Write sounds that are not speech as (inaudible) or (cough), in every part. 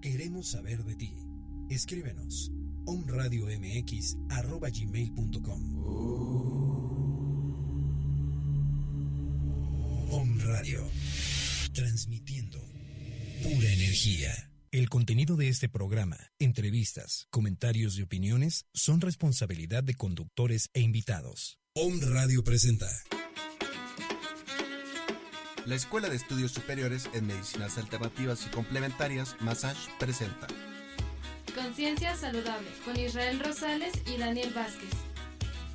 Queremos saber de ti. Escríbenos omradiomx@gmail.com. Om Radio, transmitiendo pura energía. El contenido de este programa, entrevistas, comentarios y opiniones son responsabilidad de conductores e invitados. Om Radio presenta. La Escuela de Estudios Superiores en Medicinas Alternativas y Complementarias, Massage, presenta. Conciencia Saludable, con Israel Rosales y Daniel Vázquez.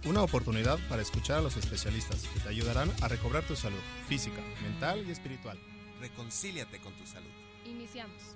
Una oportunidad para escuchar a los especialistas que te ayudarán a recobrar tu salud física, mental y espiritual. Reconcíliate con tu salud. Iniciamos.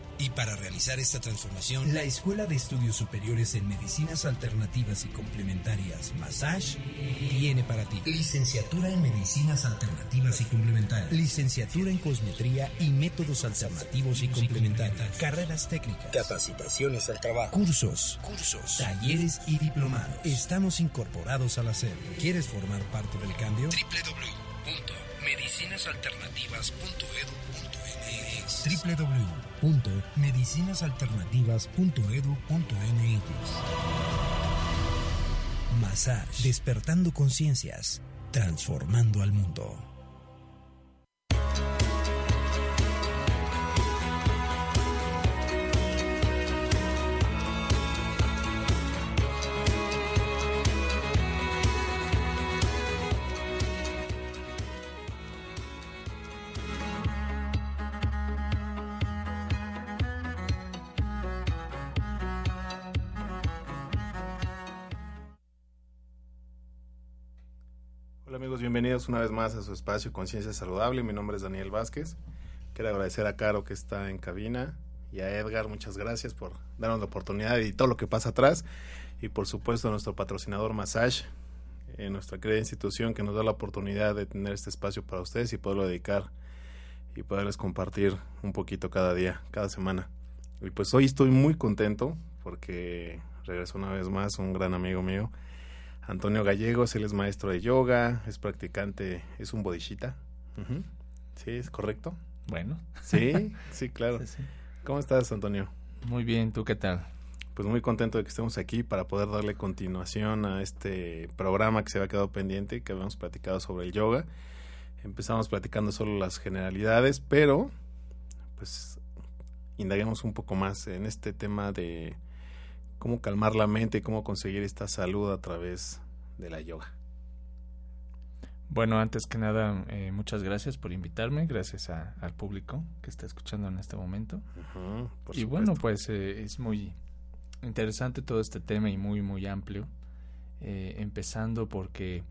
Y para realizar esta transformación, la Escuela de Estudios Superiores en Medicinas Alternativas y Complementarias, Massage, tiene para ti licenciatura en Medicinas Alternativas y Complementarias, licenciatura en Cosmetría y Métodos Alternativos y Complementarios, carreras técnicas, capacitaciones al trabajo, cursos, cursos, talleres y diplomados. Estamos incorporados al hacer. ¿Quieres formar parte del cambio? www.medicinasalternativas.edu.mx www.medicinasalternativas.edu.mx Massage, despertando conciencias, transformando al mundo. Una vez más a su espacio Conciencia Saludable. Mi nombre es Daniel Vázquez. Quiero agradecer a Caro que está en cabina y a Edgar, muchas gracias por darnos la oportunidad y todo lo que pasa atrás. Y por supuesto a nuestro patrocinador Massage, eh, nuestra querida institución que nos da la oportunidad de tener este espacio para ustedes y poderlo dedicar y poderles compartir un poquito cada día, cada semana. Y pues hoy estoy muy contento porque regresó una vez más un gran amigo mío, Antonio Gallegos, él es maestro de yoga, es practicante, es un bodhisattva. Sí, es correcto. Bueno, Sí, (laughs) sí, claro. sí, sí. ¿Cómo estás, Antonio? muy bien, ¿tú qué tal? Pues muy contento de que estemos aquí para poder darle continuación a este programa que se había quedado pendiente, que habíamos platicado sobre el yoga. Empezamos platicando solo las generalidades, pero pues indaguemos un poco más en este tema de cómo calmar la mente y cómo conseguir esta salud a través de la yoga. Bueno, antes que nada, eh, muchas gracias por invitarme, gracias a- al público que está escuchando en este momento. Y bueno, pues eh, es muy interesante todo este tema y muy, muy amplio. Eh, empezando porque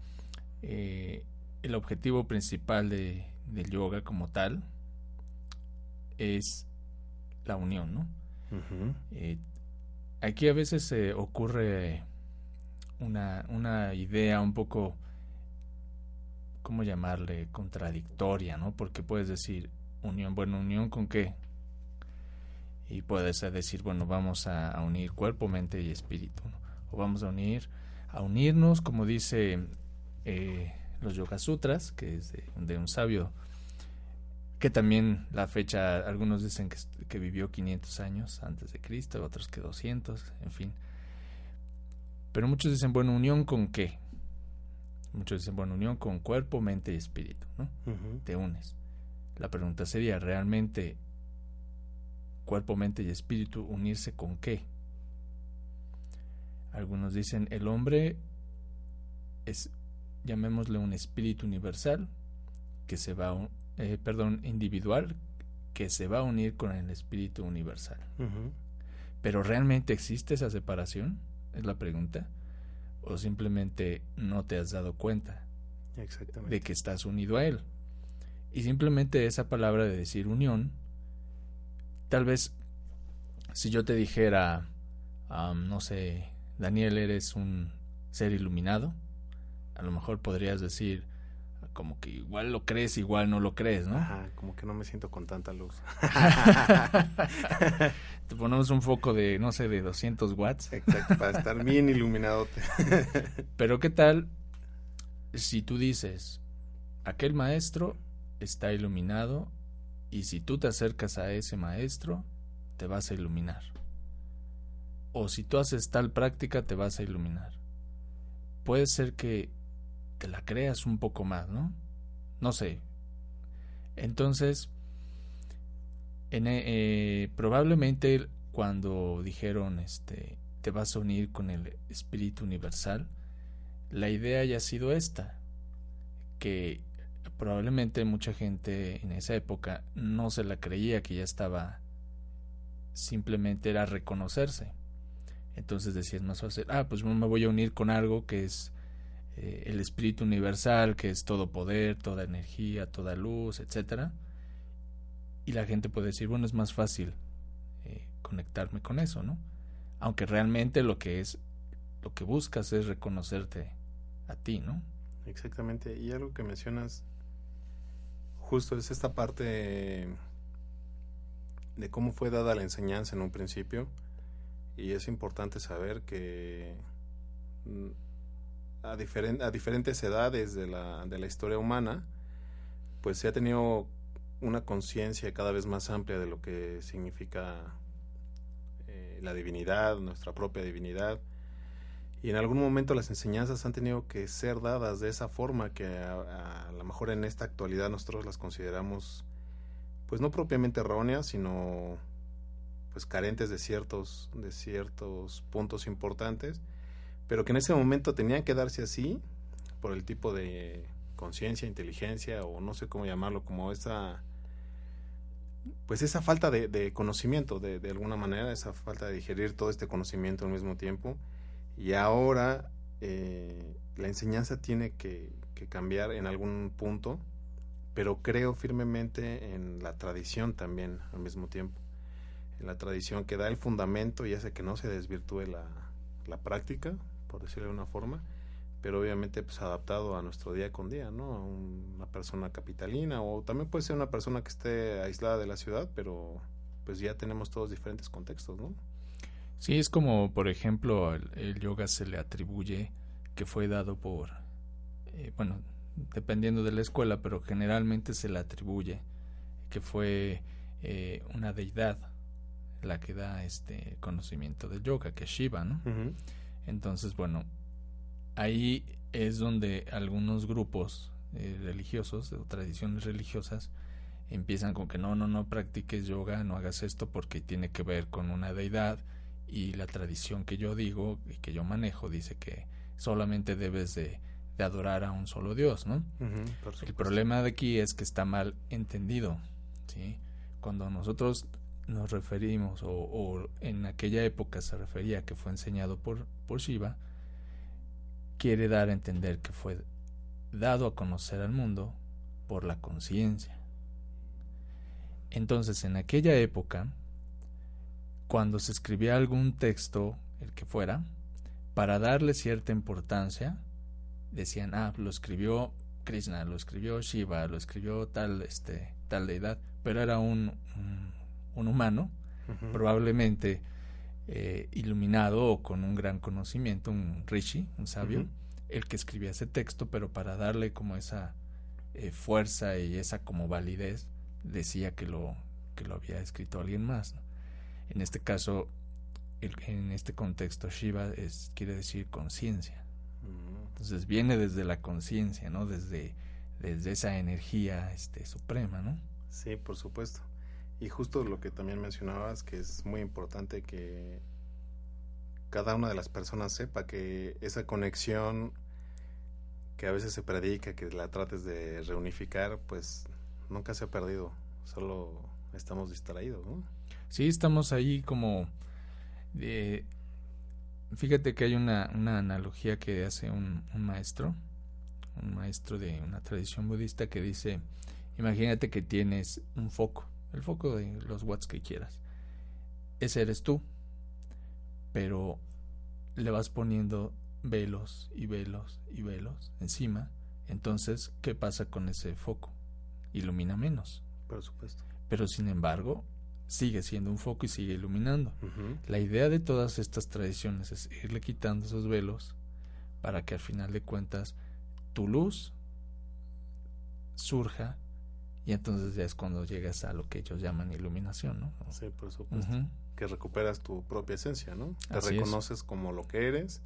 el objetivo principal de, del yoga como tal es la unión, ¿no? Eh, aquí a veces se ocurre una, una idea un poco, ¿cómo llamarle? Contradictoria, ¿no? Porque puedes decir, unión, bueno, unión con qué? Y puedes decir, bueno, vamos a, unir cuerpo, mente y espíritu, ¿no? O vamos a unir, a unirnos, como dice eh, los Yoga Sutras, que es de un sabio que también la fecha, algunos dicen que, vivió 500 años antes de Cristo, otros que 200, en fin. Pero muchos dicen, bueno, unión con qué? Muchos dicen, bueno, unión con cuerpo, mente y espíritu, ¿no? Te unes. La pregunta sería, ¿realmente cuerpo, mente y espíritu unirse con qué? Algunos dicen, el hombre es llamémosle un espíritu universal que se va, eh, perdón, individual que se va a unir con el espíritu universal. Pero ¿realmente existe esa separación? Es la pregunta. ¿O simplemente no te has dado cuenta de que estás unido a Él? Y simplemente esa palabra de decir unión, tal vez si yo te dijera, no sé, Daniel, eres un ser iluminado, a lo mejor podrías decir, como que igual lo crees, igual no lo crees, ¿no? Ajá, como que no me siento con tanta luz. (laughs) Te ponemos un foco de, no sé, de 200 watts. Exacto, para estar bien iluminado. (laughs) Pero ¿qué tal si tú dices, aquel maestro está iluminado y si tú te acercas a ese maestro, te vas a iluminar. O si tú haces tal práctica, te vas a iluminar. Puede ser que te la creas un poco más, ¿no? No sé. Entonces, en, eh, eh, probablemente cuando dijeron, este, te vas a unir con el Espíritu Universal, la idea haya sido esta, que probablemente mucha gente en esa época no se la creía que ya estaba simplemente era reconocerse. Entonces decías más fácil, ah, pues me voy a unir con algo que es eh, el espíritu universal, que es todo poder, toda energía, toda luz, etcétera. Y la gente puede decir, bueno, es más fácil eh, conectarme con eso, ¿no? Aunque realmente lo que es, lo que buscas es reconocerte a ti, ¿no? Exactamente. Y algo que mencionas justo es esta parte de cómo fue dada la enseñanza en un principio y es importante saber que a, a diferentes edades de la, de la historia humana pues se ha tenido una conciencia cada vez más amplia de lo que significa eh, la divinidad, nuestra propia divinidad. Y en algún momento las enseñanzas han tenido que ser dadas de esa forma que a, a lo mejor en esta actualidad nosotros las consideramos pues no propiamente erróneas, sino pues carentes de ciertos, de ciertos puntos importantes, pero que en ese momento tenían que darse así por el tipo de conciencia, inteligencia o no sé cómo llamarlo, como esa pues esa falta de, conocimiento de, de, alguna manera, esa falta de digerir todo este conocimiento al mismo tiempo y ahora eh, la enseñanza tiene que, cambiar en algún punto pero creo firmemente en la tradición también al mismo tiempo. En la tradición que da el fundamento y hace que no se desvirtúe la práctica, por decirlo de una forma, pero obviamente pues adaptado a nuestro día con día, ¿no? A una persona capitalina o también puede ser una persona que esté aislada de la ciudad, pero pues ya tenemos todos diferentes contextos, ¿no? Sí, es como, por ejemplo, el, yoga se le atribuye que fue dado por, eh, bueno, dependiendo de la escuela, pero generalmente se le atribuye que fue eh, una deidad la que da este conocimiento del yoga, que es Shiva, ¿no? Entonces, bueno, ahí es donde algunos grupos eh, religiosos o tradiciones religiosas empiezan con que no, no, no practiques yoga, no hagas esto porque tiene que ver con una deidad y la tradición que yo digo y que yo manejo dice que solamente debes de de adorar a un solo Dios, ¿no? el problema de aquí es que está mal entendido, ¿sí? Cuando nosotros nos referimos, o, en aquella época se refería que fue enseñado por, por Shiva, quiere dar a entender que fue dado a conocer al mundo por la conciencia. Entonces, en aquella época, cuando se escribía algún texto, el que fuera, para darle cierta importancia, decían, ah, lo escribió Krishna, lo escribió Shiva, lo escribió tal, este, tal deidad, pero era un, un, humano, probablemente eh, iluminado o con un gran conocimiento, un rishi, un sabio, el que escribía ese texto, pero para darle como esa eh, fuerza y esa como validez, decía que lo, que lo había escrito alguien más. En este caso, en este contexto, Shiva es, quiere decir conciencia. Entonces viene desde la conciencia, ¿no? Desde, desde esa energía este, suprema, ¿no? Sí, por supuesto. Y justo lo que también mencionabas, que es muy importante que cada una de las personas sepa que esa conexión que a veces se predica que la trates de reunificar, pues nunca se ha perdido, solo estamos distraídos, ¿no? Sí, estamos ahí como... fíjate que hay una, una analogía que hace un, un maestro, un maestro de una tradición budista que dice, imagínate que tienes un foco, el foco de los watts que quieras. Ese eres tú, pero le vas poniendo velos y velos y velos encima. Entonces, ¿qué pasa con ese foco? Ilumina menos. Por supuesto. Pero sin embargo, sigue siendo un foco y sigue iluminando. La idea de todas estas tradiciones es irle quitando esos velos para que al final de cuentas tu luz surja y entonces ya es cuando llegas a lo que ellos llaman iluminación, ¿no? Sí, por supuesto. Que recuperas tu propia esencia, ¿no? Te reconoces como lo que eres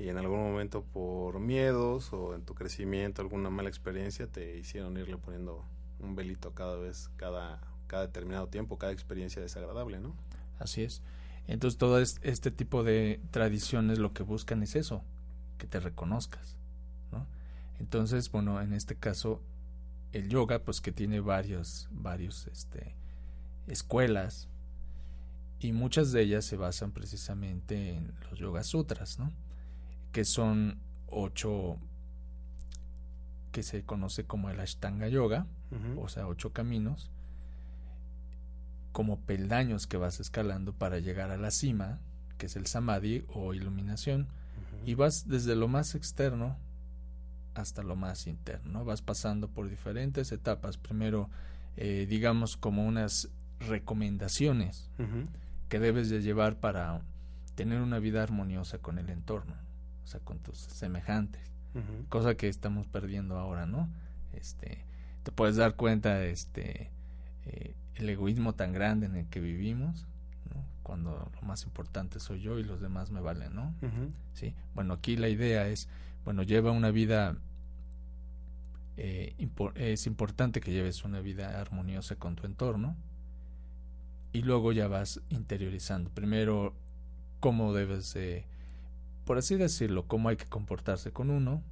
y en algún momento por miedos o en tu crecimiento, alguna mala experiencia, te hicieron irle poniendo un velito cada vez, cada, cada determinado tiempo, cada experiencia desagradable, ¿no? Así es. Entonces todo este tipo de tradiciones lo que buscan es eso, que te reconozcas, ¿no? Entonces, bueno, en este caso el yoga, pues que tiene varios, varios, este, escuelas y muchas de ellas se basan precisamente en los yoga sutras, ¿no? Que son ocho que se conoce como el Ashtanga Yoga, o sea, ocho caminos, como peldaños que vas escalando para llegar a la cima, que es el Samadhi o iluminación, y vas desde lo más externo hasta lo más interno. Vas pasando por diferentes etapas. Primero, eh, digamos, como unas recomendaciones que debes de llevar para tener una vida armoniosa con el entorno, o sea, con tus semejantes, cosa que estamos perdiendo ahora, ¿no? Este, te puedes dar cuenta, este, eh, el egoísmo tan grande en el que vivimos, cuando lo más importante soy yo y los demás me valen, ¿no? Sí. Bueno, aquí la idea es, bueno, lleva una vida eh, es importante que lleves una vida armoniosa con tu entorno y luego ya vas interiorizando. Primero, cómo debes, por así decirlo, cómo hay que comportarse con uno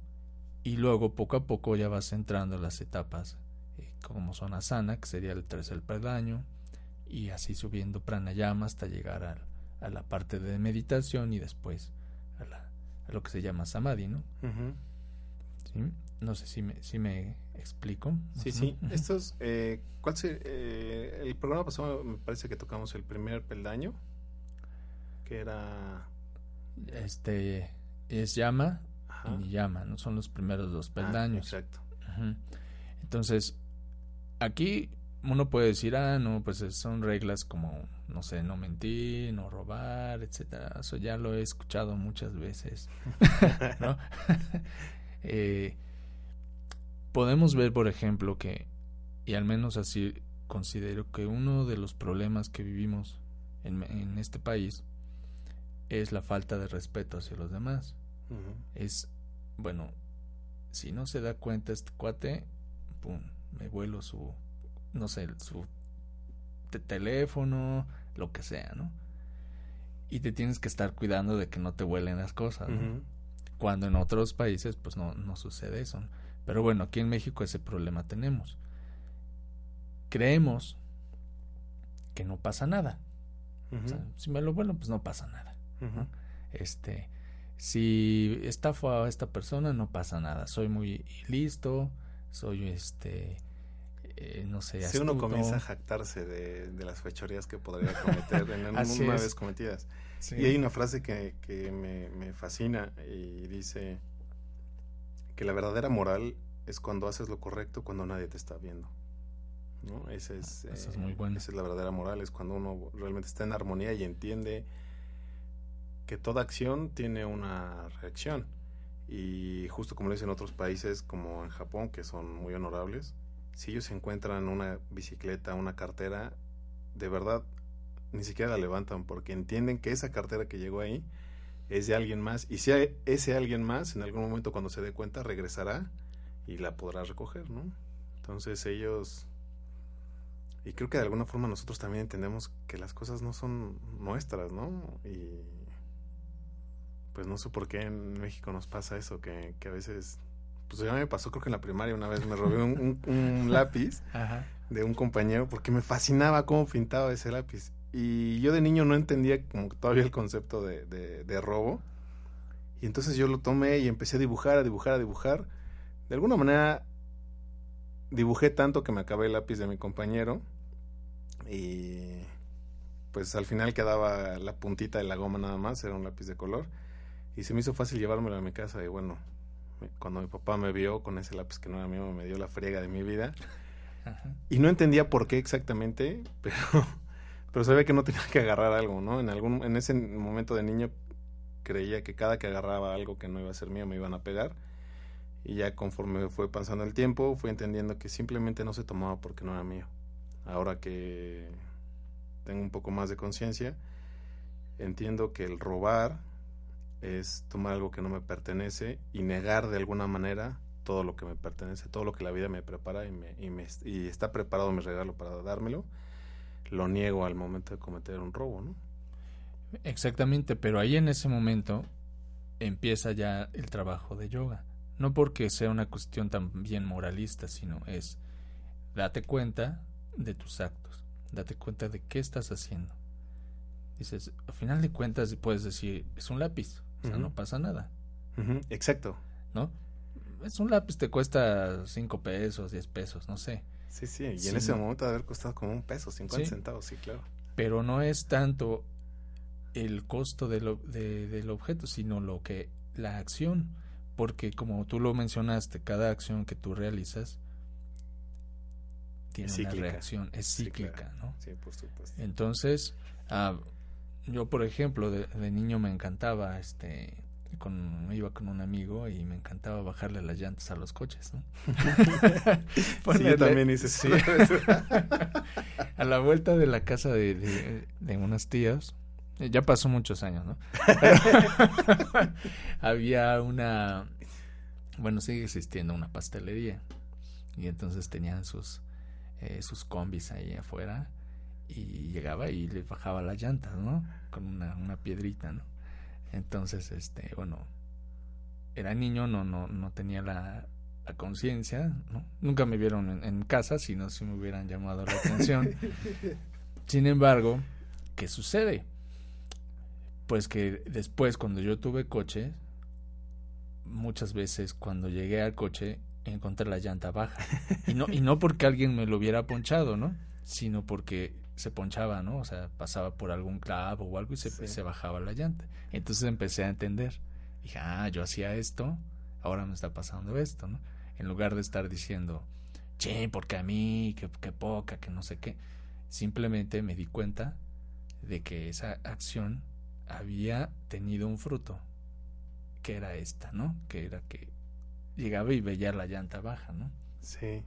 y luego poco a poco ya vas entrando en las etapas eh, como son asana, que sería el tercer peldaño, y así subiendo pranayama hasta llegar a, a la parte de meditación y después a, la, a lo que se llama samadhi, ¿no? ¿Sí? No sé si me, si me explico. Sí, sí. Estos, eh, ¿cuál se, eh, el programa pasado me parece que tocamos el primer peldaño, que era... Este, es llama y llama, ¿no? Son los primeros dos ah, peldaños. exacto. Entonces, aquí uno puede decir, ah, no, pues son reglas como, no sé, no mentir, no robar, etcétera. Eso ya lo he escuchado muchas veces, (laughs) ¿no? (laughs) eh, podemos ver, por ejemplo, que, y al menos así considero que uno de los problemas que vivimos en, este país es la falta de respeto hacia los demás. Es, bueno, si no se da cuenta este cuate, pum, me vuelo su, no sé, su teléfono, lo que sea, ¿no? Y te tienes que estar cuidando de que no te vuelen las cosas, Cuando en otros países, pues no, no sucede eso. Pero bueno, aquí en México ese problema tenemos. Creemos que no pasa nada. si me lo vuelo, pues no pasa nada. Este, si estafo a esta persona, no pasa nada. Soy muy listo, soy este, eh, no sé. Si uno comienza a jactarse de, las fechorías que podría cometer en (laughs) una vez cometidas. Y hay una frase que, que me, me fascina y dice que la verdadera moral es cuando haces lo correcto cuando nadie te está viendo. ¿no? Ese es, es muy bueno. Esa es la verdadera moral, es cuando uno realmente está en armonía y entiende que toda acción tiene una reacción. Y justo como lo dicen otros países, como en Japón, que son muy honorables, si ellos encuentran una bicicleta, una cartera, de verdad ni siquiera la levantan porque entienden que esa cartera que llegó ahí es de alguien más y si ese alguien más en algún momento cuando se dé cuenta regresará y la podrá recoger, ¿no? Entonces ellos y creo que de alguna forma nosotros también entendemos que las cosas no son nuestras, ¿no? Y pues no sé por qué en México nos pasa eso, que, que a veces pues ya me pasó creo que en la primaria una vez me robé un, (laughs) lápiz de un compañero porque me fascinaba cómo pintaba ese lápiz. Y yo de niño no entendía como todavía el concepto de, de, robo. Y entonces yo lo tomé y empecé a dibujar, a dibujar, a dibujar. De alguna manera dibujé tanto que me acabé el lápiz de mi compañero. Y pues al final quedaba la puntita de la goma nada más, era un lápiz de color. Y se me hizo fácil llevármelo a mi casa. Y bueno, cuando mi papá me vio con ese lápiz que no era mío, me dio la friega de mi vida. (laughs) Y no entendía por qué exactamente, (laughs) pero, pero sabía que no tenía que agarrar algo, ¿no? En, algún, en ese momento de niño creía que cada que agarraba algo que no iba a ser mío me iban a pegar. Y ya conforme fue pasando el tiempo, fui entendiendo que simplemente no se tomaba porque no era mío. Ahora que tengo un poco más de conciencia, entiendo que el robar es tomar algo que no me pertenece y negar de alguna manera todo lo que me pertenece, todo lo que la vida me prepara y, me, y, y está preparado mi regalo para dármelo, lo niego al momento de cometer un robo, ¿no? Exactamente, pero ahí en ese momento empieza ya el trabajo de yoga. No porque sea una cuestión tan bien moralista, sino es date cuenta de tus actos, date cuenta de qué estás haciendo. Dices, al final de cuentas puedes decir, es un lápiz, o sea, no pasa nada. Exacto. ¿No? Es un lápiz, te cuesta 5 pesos, 10 pesos, no sé. Sí, sí, y en ese momento debe haber costado como un peso, 50 centavos, sí, claro. Pero no es tanto el costo de lo, de, del objeto, sino lo que, la acción. Porque como tú lo mencionaste, cada acción que tú realizas tiene una reacción, es cíclica, ¿no? Sí, por supuesto. Entonces, ah, yo por ejemplo de, niño me encantaba este con iba con un amigo y me encantaba bajarle las llantas a los coches ¿no? (laughs) sí, yo también hice sí. (laughs) a la vuelta de la casa de, de, unas tías ya pasó muchos años no (laughs) había una bueno sigue existiendo una pastelería y entonces tenían sus eh, sus combis ahí afuera y llegaba y le bajaba las llantas, ¿no? Con una, una piedrita, ¿no? Entonces, este, bueno, era niño, no, no, no tenía la, la conciencia, ¿no? Nunca me vieron en, casa, sino si me hubieran llamado la atención. (laughs) Sin embargo, ¿qué sucede? Pues que después, cuando yo tuve coche, muchas veces cuando llegué al coche encontré la llanta baja. Y no, y no porque alguien me lo hubiera ponchado, ¿no? Sino porque se ponchaba, ¿no? O sea, pasaba por algún clavo o algo y se, se bajaba la llanta. Entonces empecé a entender. Dije, ah, yo hacía esto, ahora me está pasando esto, ¿no? En lugar de estar diciendo, che, porque a mí, que, que poca, que no sé qué. Simplemente me di cuenta de que esa acción había tenido un fruto, que era esta, ¿no? Que era que llegaba y veía la llanta baja, ¿no? Sí.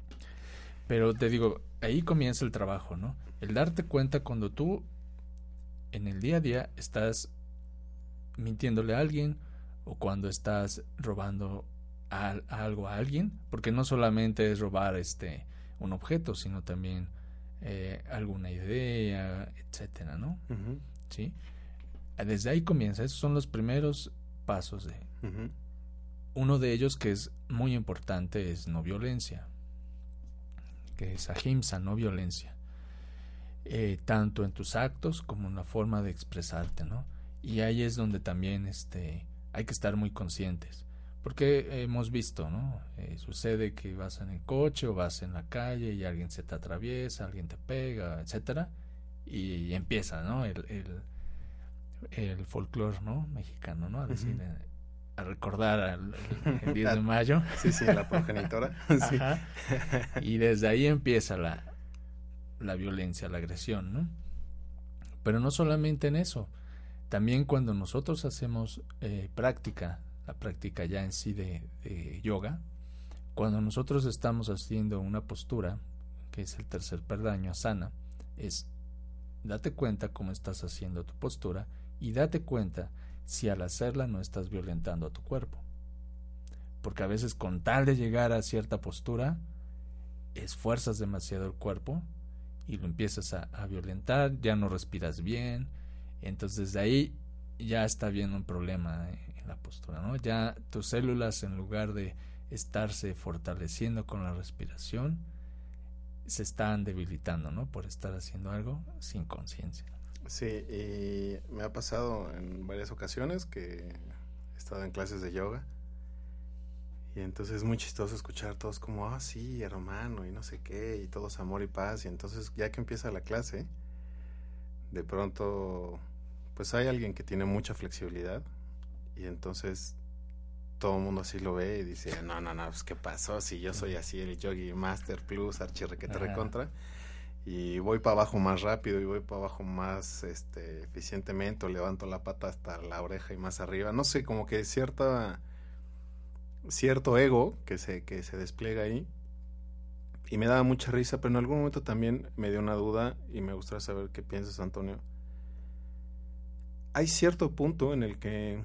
Pero te digo, ahí comienza el trabajo, ¿no? El darte cuenta cuando tú en el día a día estás mintiéndole a alguien o cuando estás robando algo a alguien, porque no solamente es robar este un objeto, sino también eh, alguna idea, etcétera, ¿no? Sí. Desde ahí comienza. Esos son los primeros pasos de. Uno de ellos que es muy importante es no violencia que es ahimsa, no violencia, eh, tanto en tus actos como en la forma de expresarte, ¿no? Y ahí es donde también este, hay que estar muy conscientes, porque hemos visto, ¿no? Eh, sucede que vas en el coche o vas en la calle y alguien se te atraviesa, alguien te pega, etcétera, y, empieza, ¿no? El, el, el folclore, ¿no? Mexicano, ¿no? A decir, a recordar el, 10 de (laughs) mayo. Sí, sí, la progenitora. (laughs) Y desde ahí empieza la, la violencia, la agresión, ¿no? Pero no solamente en eso, también cuando nosotros hacemos eh, práctica, la práctica ya en sí de, de, yoga, cuando nosotros estamos haciendo una postura, que es el tercer perdaño, sana, es date cuenta cómo estás haciendo tu postura y date cuenta si al hacerla no estás violentando a tu cuerpo. Porque a veces con tal de llegar a cierta postura, esfuerzas demasiado el cuerpo y lo empiezas a, violentar, ya no respiras bien, entonces de ahí ya está viendo un problema en la postura, ¿no? Ya tus células en lugar de estarse fortaleciendo con la respiración, se están debilitando, ¿no? Por estar haciendo algo sin conciencia. Sí, y me ha pasado en varias ocasiones que he estado en clases de yoga y entonces es muy chistoso escuchar todos como, ah, sí, hermano, y no sé qué, y todos amor y paz. Y entonces ya que empieza la clase, de pronto, pues hay alguien que tiene mucha flexibilidad y entonces todo el mundo así lo ve y dice, no, no, no, pues qué pasó, si yo soy así el Yogi Master Plus, archirrequete recontra, y voy para abajo más rápido y voy para abajo más este, eficientemente, o levanto la pata hasta la oreja y más arriba, no sé, como que cierta cierto ego que se, que se despliega ahí. Y me daba mucha risa, pero en algún momento también me dio una duda y me gustaría saber qué piensas, Antonio. Hay cierto punto en el que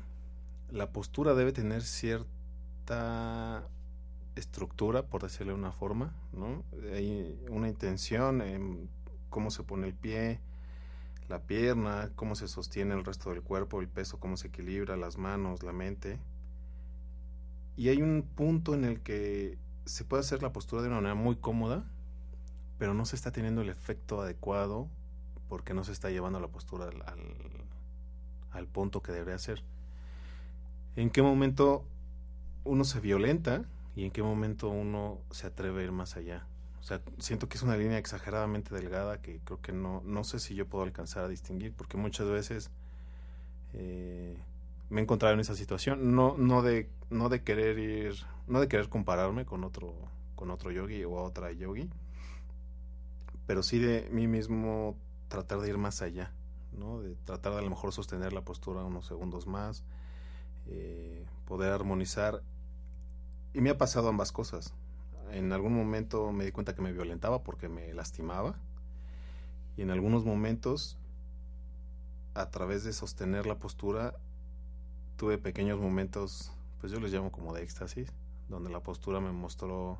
la postura debe tener cierta estructura, por decirlo de una forma, ¿no? Hay una intención en cómo se pone el pie, la pierna, cómo se sostiene el resto del cuerpo, el peso, cómo se equilibra, las manos, la mente y hay un punto en el que se puede hacer la postura de una manera muy cómoda, pero no se está teniendo el efecto adecuado porque no se está llevando la postura al, al, punto que debería ser. ¿En qué momento uno se violenta y en qué momento uno se atreve a ir más allá? O sea, siento que es una línea exageradamente delgada que creo que no, no sé si yo puedo alcanzar a distinguir, porque muchas veces eh, me he encontrado en esa situación, no, no de, no de querer ir, no de querer compararme con otro, con otro yogi o otra yogi, pero sí de mí mismo tratar de ir más allá, ¿no? De tratar de a lo mejor sostener la postura unos segundos más, eh, poder armonizar. Y me ha pasado ambas cosas. En algún momento me di cuenta que me violentaba porque me lastimaba. Y en algunos momentos, a través de sostener la postura, tuve pequeños momentos, pues yo les llamo como de éxtasis, donde la postura me mostró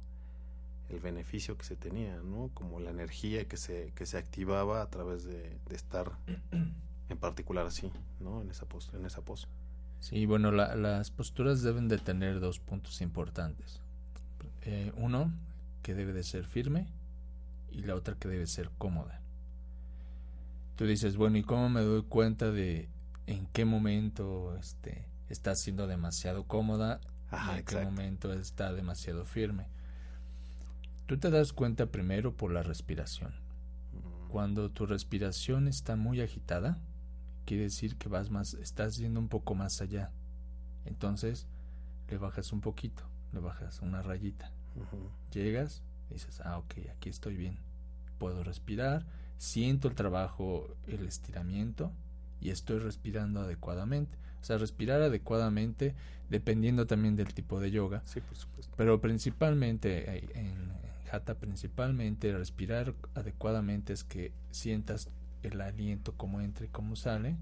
el beneficio que se tenía, ¿no? Como la energía que se, que se activaba a través de, estar en particular así, ¿no? En esa pos en esa pose. Sí, bueno, las posturas deben de tener dos puntos importantes. Eh, uno, que debe de ser firme y la otra que debe ser cómoda. Tú dices, bueno, ¿y cómo me doy cuenta de en qué momento este, está siendo demasiado cómoda y en qué momento está demasiado firme. Tú te das cuenta primero por la respiración. Mm. Cuando tu respiración está muy agitada, quiere decir que vas más, estás yendo un poco más allá. Entonces, le bajas un poquito, le bajas una rayita. Llegas, dices, ah, ok, aquí estoy bien. Puedo respirar, siento el trabajo, el estiramiento, y estoy respirando adecuadamente. O sea, respirar adecuadamente dependiendo también del tipo de yoga. Sí, por supuesto. Pero principalmente eh, en, Hatha, principalmente respirar adecuadamente es que sientas el aliento como entra y como sale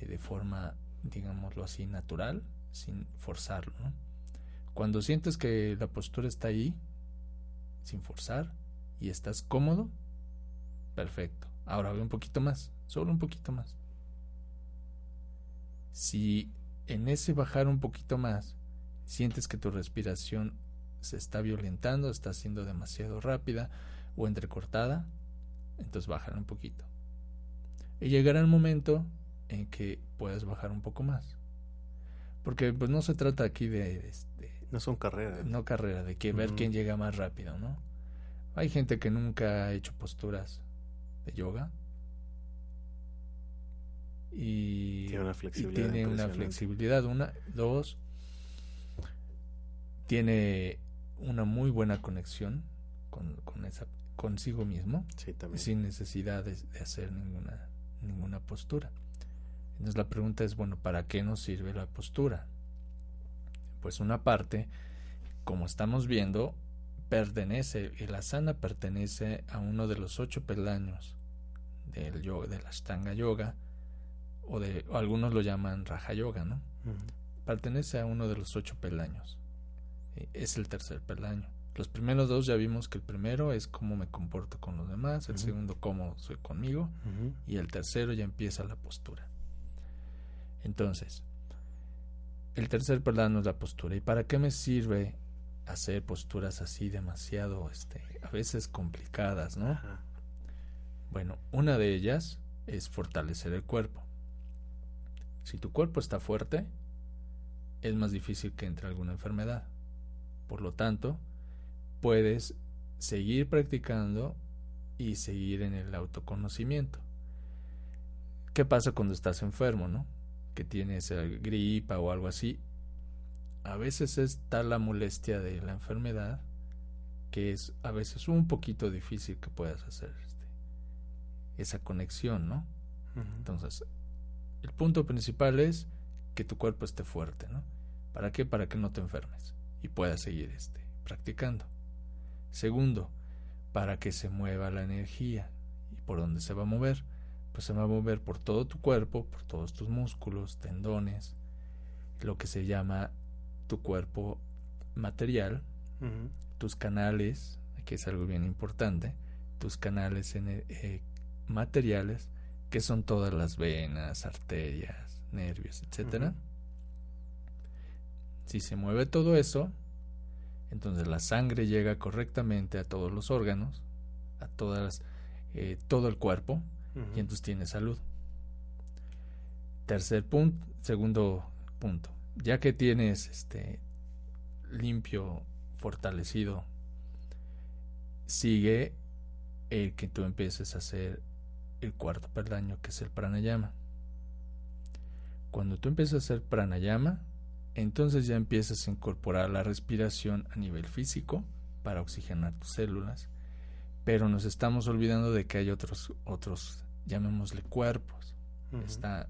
eh, de forma, digámoslo así, natural, sin forzarlo. Cuando sientes que la postura está ahí, sin forzar, y estás cómodo, perfecto. Ahora ve un poquito más, solo un poquito más. Si en ese bajar un poquito más sientes que tu respiración se está violentando, está siendo demasiado rápida o entrecortada, entonces bajar un poquito. Y llegará el momento en que puedas bajar un poco más. Porque pues no se trata aquí de, este, no son carreras. No carrera, de que ver quién llega más rápido, ¿no? Hay gente que nunca ha hecho posturas de yoga y tiene una flexibilidad. tiene una flexibilidad, una, dos, tiene una muy buena conexión con, con esa consigo mismo sin necesidad de, hacer ninguna ninguna postura. Entonces la pregunta es, bueno, ¿para qué nos sirve la postura? Pues una parte, como estamos viendo, pertenece, el asana pertenece a uno de los ocho peldaños del yoga, de la Ashtanga Yoga, o de algunos lo llaman Raja Yoga, ¿no? Pertenece a uno de los ocho peldaños. Es el tercer peldaño. Los primeros dos ya vimos que el primero es cómo me comporto con los demás, el segundo cómo soy conmigo y el tercero ya empieza la postura. Entonces, el tercer peldaño es la postura. ¿Y para qué me sirve hacer posturas así demasiado, este, a veces complicadas, ¿no? Bueno, una de ellas es fortalecer el cuerpo. Si tu cuerpo está fuerte, es más difícil que entre alguna enfermedad. Por lo tanto, puedes seguir practicando y seguir en el autoconocimiento. ¿Qué pasa cuando estás enfermo, no? Que tienes gripa o algo así. A veces es tal la molestia de la enfermedad que es a veces un poquito difícil que puedas hacer este, esa conexión, ¿no? Entonces, el punto principal es que tu cuerpo esté fuerte, ¿no? ¿Para qué? Para que no te enfermes y puedas seguir este, practicando. Segundo, para que se mueva la energía. ¿Y por dónde se va a mover? Pues se va a mover por todo tu cuerpo, por todos tus músculos, tendones, lo que se llama tu cuerpo material, tus canales, aquí es algo bien importante, tus canales eh, materiales, que son todas las venas, arterias, nervios, etcétera. Si se mueve todo eso, entonces la sangre llega correctamente a todos los órganos, a todas, eh, todo el cuerpo, y entonces tiene salud. Tercer punto, segundo punto, ya que tienes este limpio, fortalecido, sigue el que tú empieces a hacer el cuarto peldaño, que es el pranayama. Cuando tú empiezas a hacer pranayama, entonces ya empiezas a incorporar la respiración a nivel físico para oxigenar tus células, pero nos estamos olvidando de que hay otros, otros llamémosle cuerpos. Está,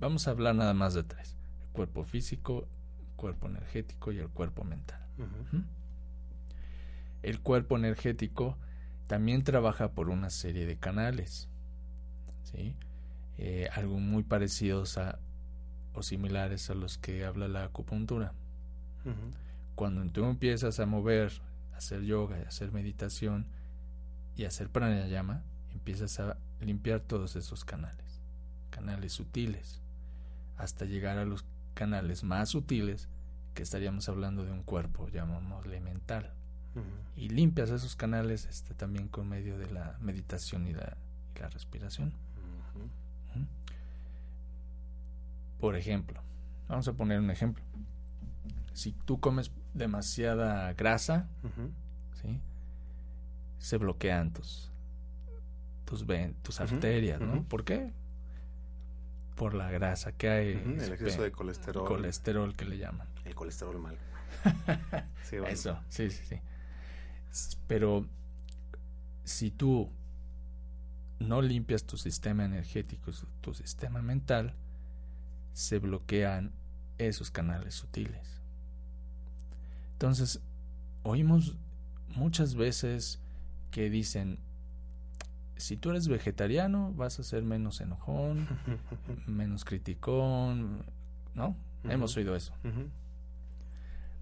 vamos a hablar nada más de tres: el cuerpo físico, el cuerpo energético y el cuerpo mental. El cuerpo energético también trabaja por una serie de canales, ¿sí? Eh, algo muy parecidos a o similares a los que habla la acupuntura. Cuando tú empiezas a mover, a hacer yoga, a hacer meditación y a hacer pranayama, empiezas a limpiar todos esos canales, canales sutiles, hasta llegar a los canales más sutiles, que estaríamos hablando de un cuerpo, llamémosle mental. Y limpias esos canales este, también con medio de la meditación y la, la respiración. Por ejemplo, vamos a poner un ejemplo. Si tú comes demasiada grasa, ¿sí? se bloquean tus, tus, tus arterias, ¿no? ¿Por qué? Por la grasa que hay. el exceso de colesterol. Colesterol que le llaman. El colesterol mal. (laughs) sí, Eso, sí, sí, sí. Pero si tú no limpias tu sistema energético, tu sistema mental, se bloquean esos canales sutiles. Entonces, oímos muchas veces que dicen, si tú eres vegetariano, vas a ser menos enojón, (laughs) menos criticón, ¿no? Hemos oído eso.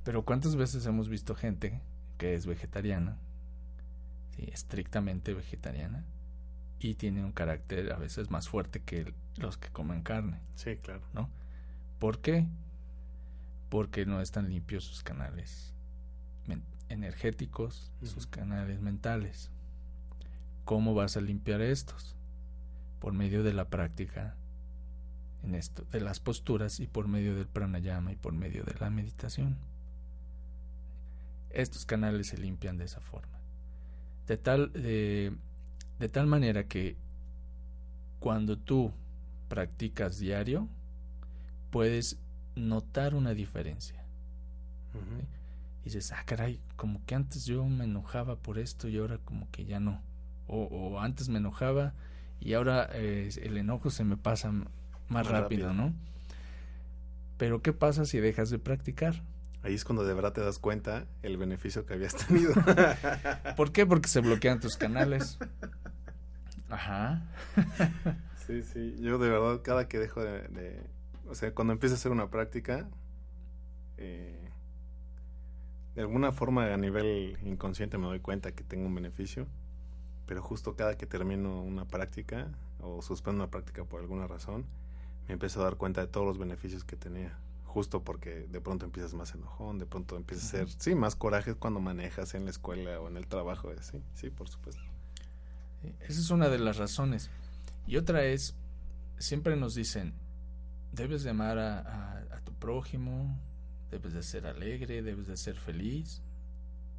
Pero ¿cuántas veces hemos visto gente que es vegetariana, estrictamente vegetariana, y tiene un carácter a veces más fuerte que los que comen carne. Sí, claro. ¿No? ¿Por qué? Porque no están limpios sus canales energéticos, sus canales mentales. ¿Cómo vas a limpiar estos? Por medio de la práctica en esto, de las posturas y por medio del pranayama y por medio de la meditación. Estos canales se limpian de esa forma. De tal, de, de tal manera que cuando tú practicas diario, puedes notar una diferencia. Y dices, ah, caray, como que antes yo me enojaba por esto y ahora como que ya no. O, antes me enojaba y ahora eh, el enojo se me pasa más, rápido, ¿no? Pero ¿qué pasa si dejas de practicar? Ahí es cuando de verdad te das cuenta el beneficio que habías tenido. (laughs) ¿Por qué? Porque se bloquean tus canales. (laughs) Ajá. sí, sí. Yo de verdad, cada que dejo de. o sea, cuando empiezo a hacer una práctica, eh, de alguna forma a nivel inconsciente me doy cuenta que tengo un beneficio, pero justo cada que termino una práctica o suspendo una práctica por alguna razón, me empiezo a dar cuenta de todos los beneficios que tenía justo porque de pronto empiezas más enojón, de pronto empiezas a ser, sí, más coraje cuando manejas en la escuela o en el trabajo, sí, sí, por supuesto. Esa es una de las razones. Y otra es, siempre nos dicen, debes de amar a, a tu prójimo, debes de ser alegre, debes de ser feliz,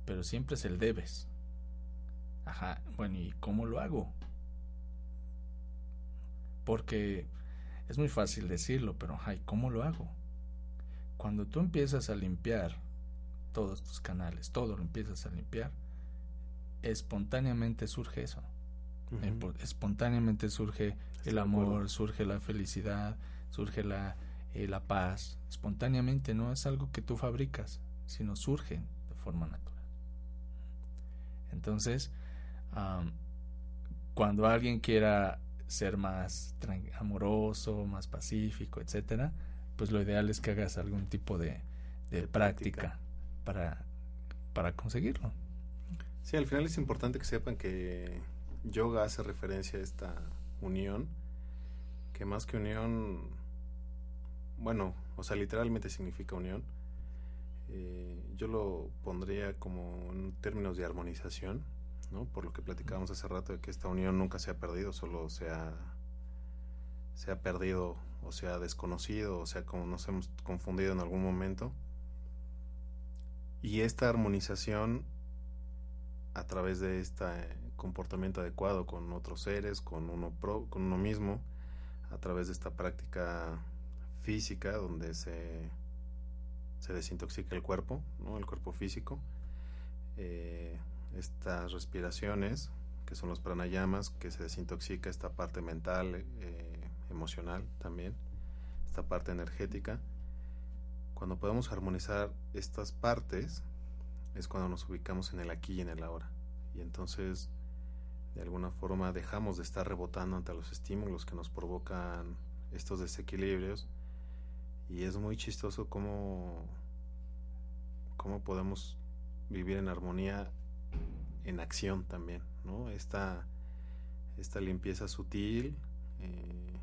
pero siempre es el debes. Ajá, bueno, ¿y cómo lo hago? Porque es muy fácil decirlo, pero ajá, ¿y cómo lo hago? Cuando tú empiezas a limpiar todos tus canales, todo lo empiezas a limpiar, espontáneamente surge eso. Espontáneamente surge el amor, surge la felicidad, surge la, eh, la paz. Espontáneamente no es algo que tú fabricas, sino surge de forma natural. Entonces, cuando alguien quiera ser más amoroso, más pacífico, etcétera, pues lo ideal es que hagas algún tipo de, de práctica, para, para conseguirlo. Sí, al final es importante que sepan que yoga hace referencia a esta unión, que más que unión, bueno, o sea, literalmente significa unión. Eh, yo lo pondría como en términos de armonización, por lo que platicábamos hace rato de que esta unión nunca se ha perdido, solo se ha, se ha perdido o se ha desconocido o sea como nos hemos confundido en algún momento. Y esta armonización a través de este comportamiento adecuado con otros seres, con uno, con uno mismo, a través de esta práctica física donde se, se desintoxica el cuerpo, ¿no? el cuerpo físico, eh, estas respiraciones, que son los pranayamas, que se desintoxica esta parte mental, eh, emocional también, esta parte energética. Cuando podemos armonizar estas partes, es cuando nos ubicamos en el aquí y en el ahora. Y entonces, de alguna forma, dejamos de estar rebotando ante los estímulos que nos provocan estos desequilibrios. Y es muy chistoso cómo, cómo podemos vivir en armonía en acción también, ¿no? Esta, esta limpieza sutil eh,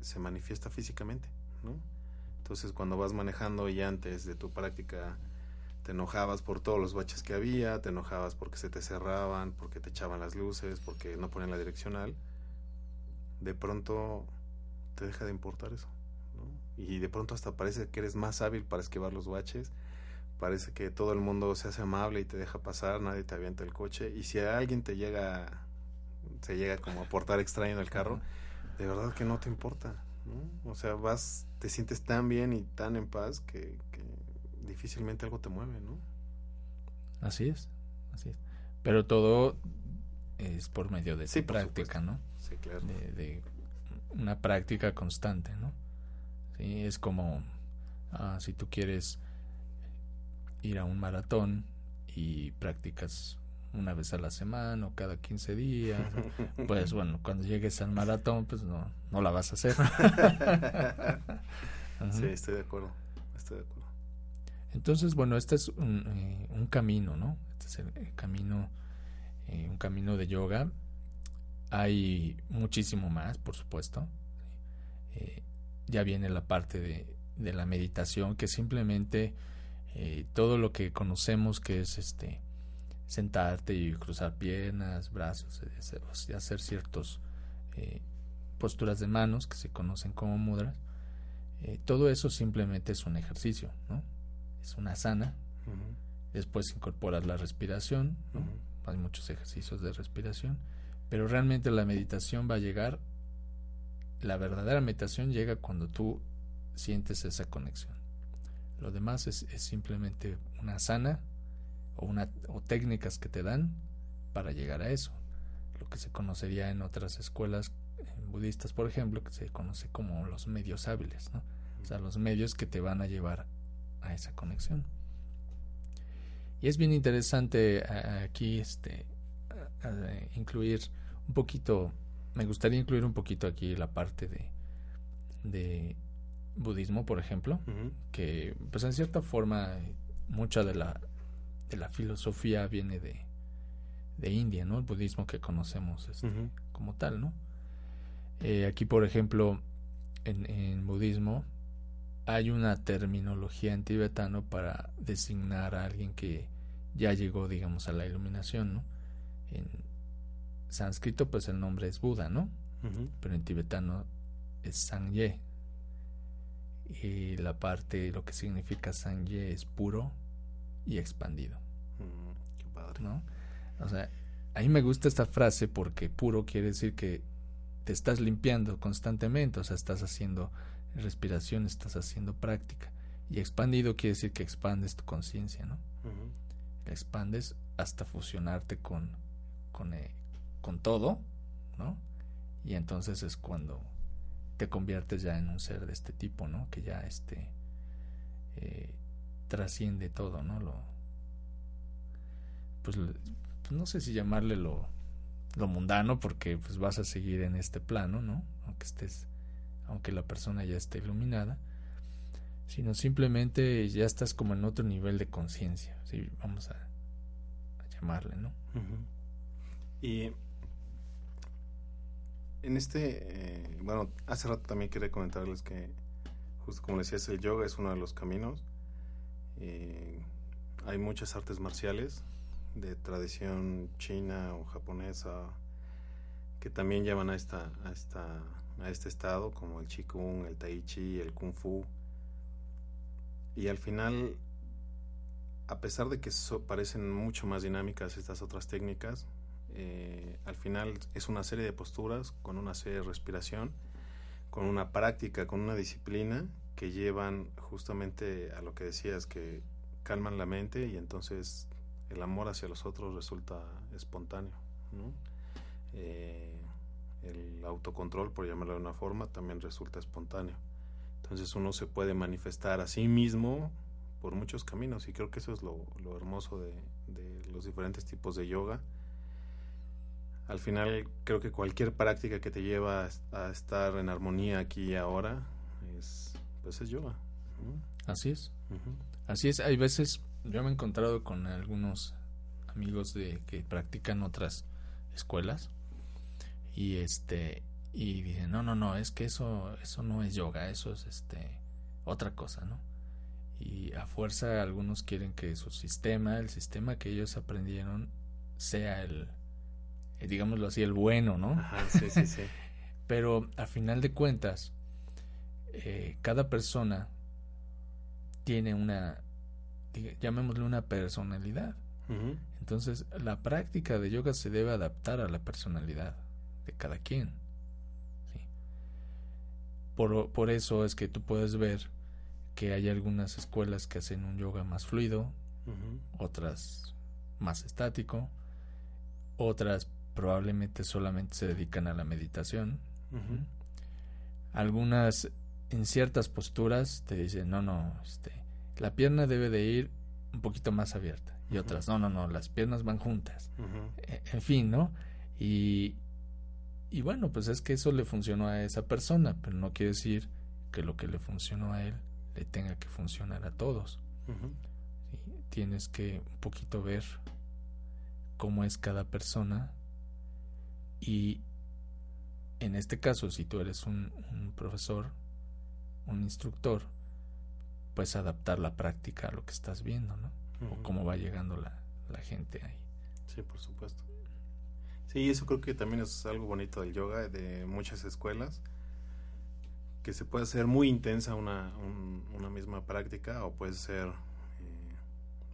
se, manifiesta físicamente, ¿no? Entonces cuando vas manejando y antes de tu práctica te enojabas por todos los baches que había, te enojabas porque se te cerraban, porque te echaban las luces, porque no ponían la direccional, de pronto te deja de importar eso, ¿no? Y de pronto hasta parece que eres más hábil para esquivar los baches parece que todo el mundo se hace amable y te deja pasar, nadie te avienta el coche y si alguien te llega se llega como a portar extraño en el carro, de verdad que no te importa, ¿no? O sea, vas, te sientes tan bien y tan en paz que, difícilmente algo te mueve, ¿no? Así es, así es. Pero todo es por medio de práctica, ¿no? Sí, claro. De, una práctica constante, ¿no? Sí, es como ah, si tú quieres ir a un maratón y practicas una vez a la semana o cada 15 días, (laughs) pues bueno, cuando llegues al maratón, pues no, no la vas a hacer. (laughs) (laughs) sí, estoy de acuerdo, estoy de acuerdo. Entonces, bueno, este es un, eh, un camino, ¿no? Este es el, camino, eh, un camino de yoga. Hay muchísimo más, por supuesto. Eh, ya viene la parte de, la meditación, que simplemente todo lo que conocemos que es este sentarte y cruzar piernas, brazos, hacer ciertas eh, posturas de manos que se conocen como mudras, todo eso simplemente es un ejercicio, ¿no? Es una sana. Después incorporas la respiración, hay muchos ejercicios de respiración, pero realmente la meditación va a llegar, la verdadera meditación llega cuando tú sientes esa conexión. Lo demás es, simplemente una sana o, una, o técnicas que te dan para llegar a eso. Lo que se conocería en otras escuelas budistas, por ejemplo, que se conoce como los medios hábiles, ¿no? O sea, los medios que te van a llevar a esa conexión. Y es bien interesante aquí este, incluir un poquito, me gustaría incluir un poquito aquí la parte de, de budismo, por ejemplo, que pues en cierta forma mucha de la, de la filosofía viene de, de India, ¿no? El budismo que conocemos este, como tal, ¿no? Eh, aquí, por ejemplo, en, en budismo hay una terminología en tibetano para designar a alguien que ya llegó, digamos, a la iluminación, ¿no? En sánscrito, pues el nombre es Buda, ¿no? Pero en tibetano es Sangye. Y la parte, lo que significa Sangye es puro y expandido. Mm, qué padre. ¿No? O sea, a mí me gusta esta frase porque puro quiere decir que te estás limpiando constantemente, o sea, estás haciendo respiración, estás haciendo práctica. Y expandido quiere decir que expandes tu conciencia, ¿no? expandes hasta fusionarte con, con, eh, con todo, ¿no? Y entonces es cuando te conviertes ya en un ser de este tipo, ¿no? Que ya este eh, trasciende todo, ¿no? Lo, pues, pues, no sé si llamarle lo, lo mundano, porque pues vas a seguir en este plano, ¿no? Aunque estés aunque la persona ya esté iluminada, sino simplemente ya estás como en otro nivel de conciencia, ¿sí? vamos a, llamarle, ¿no? Y en este, eh, bueno, hace rato también quería comentarles que, justo como decías, el yoga es uno de los caminos. Hay muchas artes marciales de tradición china o japonesa que también llevan a esta, a esta a este estado, como el Qigong, el Tai Chi, el Kung Fu. Y al final, a pesar de que parecen mucho más dinámicas estas otras técnicas, eh, al final es una serie de posturas con una serie de respiración, con una práctica, con una disciplina que llevan justamente a lo que decías, que calman la mente y entonces el amor hacia los otros resulta espontáneo. ¿no? Eh, el autocontrol, por llamarlo de una forma, también resulta espontáneo. Entonces uno se puede manifestar a sí mismo por muchos caminos y creo que eso es lo, hermoso de, los diferentes tipos de yoga. Al final creo que cualquier práctica que te lleva a, estar en armonía aquí y ahora es, pues es yoga. Así es. Así es. Hay veces, yo me he encontrado con algunos amigos de que practican otras escuelas y este y dicen no no no es que eso eso no es yoga eso es este otra cosa no y a fuerza algunos quieren que su sistema el sistema que ellos aprendieron sea el eh, digámoslo así el bueno no sí, sí, sí. (laughs) pero a final de cuentas eh, cada persona tiene una llamémosle una personalidad. Entonces la práctica de yoga se debe adaptar a la personalidad de cada quien. Por, por eso es que tú puedes ver que hay algunas escuelas que hacen un yoga más fluido, otras más estático, otras probablemente solamente se dedican a la meditación. Algunas en ciertas posturas te dicen, no, no, este, la pierna debe de ir un poquito más abierta. Y otras, no, no, no, las piernas van juntas. E, en fin, ¿no? Y, y bueno, pues es que eso le funcionó a esa persona, pero no quiere decir que lo que le funcionó a él le tenga que funcionar a todos. Tienes que un poquito ver cómo es cada persona y en este caso, si tú eres un, profesor, un instructor, pues adaptar la práctica a lo que estás viendo, ¿no? O cómo va llegando la, la gente ahí. Sí, por supuesto. Sí, eso creo que también es algo bonito del yoga, de muchas escuelas, que se puede hacer muy intensa una, una misma práctica o puede ser eh,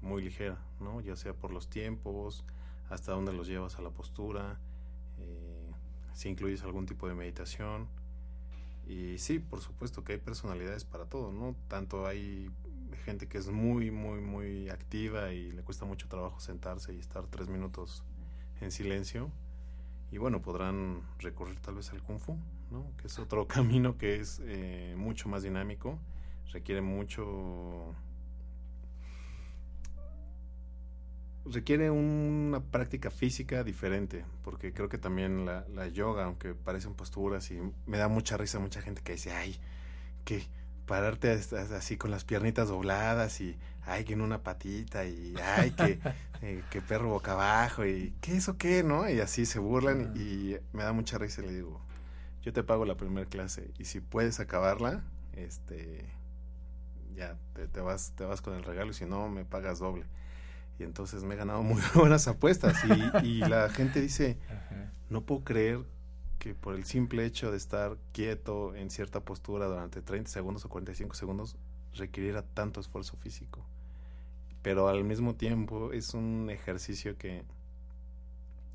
muy ligera, ¿no? Ya sea por los tiempos, hasta dónde los llevas a la postura, eh, si incluyes algún tipo de meditación. Y sí, por supuesto que hay personalidades para todo, ¿no? Tanto hay gente que es muy, muy, muy activa y le cuesta mucho trabajo sentarse y estar tres minutos en silencio y bueno, podrán recurrir tal vez al Kung Fu, ¿no? que es otro (laughs) camino que es eh, mucho más dinámico, requiere mucho... requiere una práctica física diferente, porque creo que también la, la yoga, aunque parecen posturas y me da mucha risa mucha gente que dice, ay, pararte así con las piernitas dobladas y ay que en una patita y ay que, (laughs) eh, que perro boca abajo y qué eso qué no y así se burlan y me da mucha risa y le digo yo te pago la primera clase y si puedes acabarla este ya te, vas, te vas con el regalo y si no, me pagas doble. Y entonces me he ganado muy (laughs) buenas apuestas y, y la gente dice, no puedo creer que por el simple hecho de estar quieto en cierta postura durante 30 segundos o 45 segundos requiriera tanto esfuerzo físico. Pero al mismo tiempo es un ejercicio que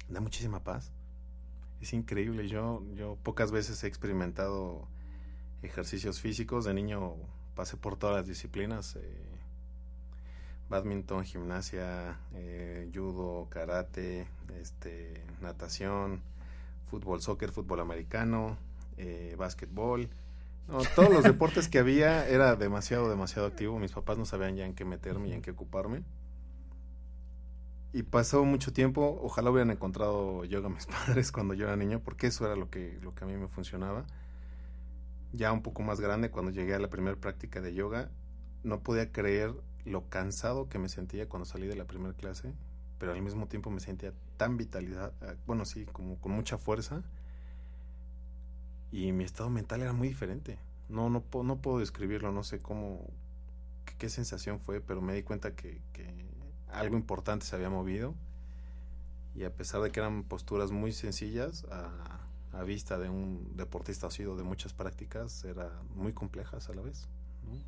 da muchísima paz. Es increíble. Yo, yo pocas veces he experimentado ejercicios físicos. De niño pasé por todas las disciplinas. Eh, badminton, gimnasia, eh, judo, karate, este, natación, fútbol, soccer, fútbol americano, eh, básquetbol. No, todos los deportes que había era demasiado, demasiado activo. Mis papás no sabían ya en qué meterme y en qué ocuparme. Y pasó mucho tiempo. Ojalá hubieran encontrado yoga mis (laughs) padres cuando yo era niño, porque eso era lo que, lo que a mí me funcionaba. Ya un poco más grande, cuando llegué a la primera práctica de yoga, no podía creer lo cansado que me sentía cuando salí de la primera clase pero al mismo tiempo me sentía tan vitalidad, ah, bueno, sí, como con mucha fuerza. Y mi estado mental era muy diferente. No, no, no puedo describirlo, no sé cómo, qué, sensación fue, pero me di cuenta que, que, algo importante se había movido. Y a pesar de que eran posturas muy sencillas, a, a vista de un deportista sido de muchas prácticas, eran muy complejas a la vez.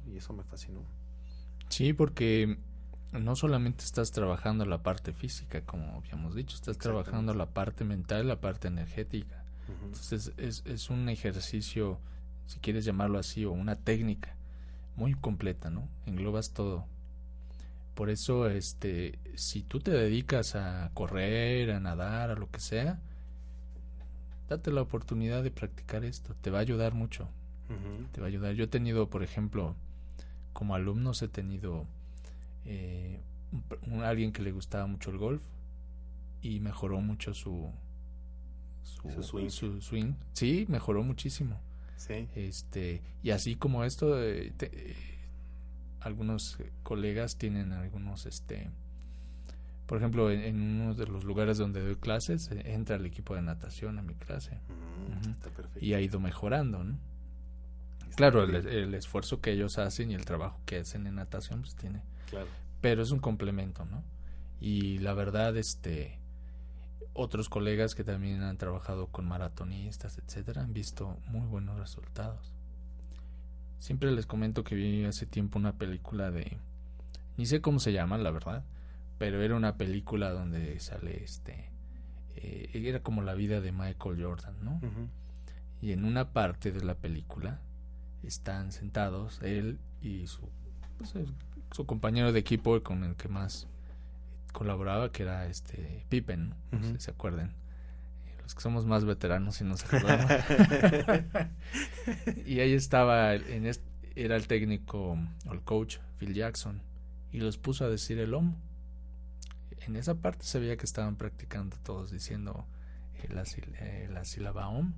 Y eso me fascinó. Sí, porque no solamente estás trabajando la parte física, como habíamos dicho, estás trabajando la parte mental, la parte energética. Entonces es, es un ejercicio, si quieres llamarlo así, o una técnica muy completa, ¿no? Englobas todo. Por eso, este, si tú te dedicas a correr, a nadar, a lo que sea, date la oportunidad de practicar esto. Te va a ayudar mucho. Te va a ayudar. Yo he tenido, por ejemplo, como alumnos he tenido eh, alguien que le gustaba mucho el golf y mejoró mucho su su, swing. Sí, mejoró muchísimo. Sí. Este, y así como esto, eh, algunos colegas tienen algunos, este, por ejemplo, en, uno de los lugares donde doy clases, eh, entra el equipo de natación a mi clase. Mm, y ha ido mejorando, ¿no? claro, el, el, esfuerzo que ellos hacen y el trabajo que hacen en natación, pues tiene pero es un complemento, ¿no? Y la verdad, este, otros colegas que también han trabajado con maratonistas, etcétera, han visto muy buenos resultados. Siempre les comento que vi hace tiempo una película de, ni sé cómo se llama, la verdad, pero era una película donde sale este, eh, era como la vida de Michael Jordan, ¿no? Y en una parte de la película están sentados él y su pues, su compañero de equipo con el que más colaboraba, que era este Pippen, no sé si se acuerdan. Eh, los que somos más veteranos y nos (laughs) acordamos. y ahí estaba, en era el técnico o el coach Phil Jackson y los puso a decir el OM. En esa parte se veía que estaban practicando todos diciendo eh, la, eh, la sílaba OM.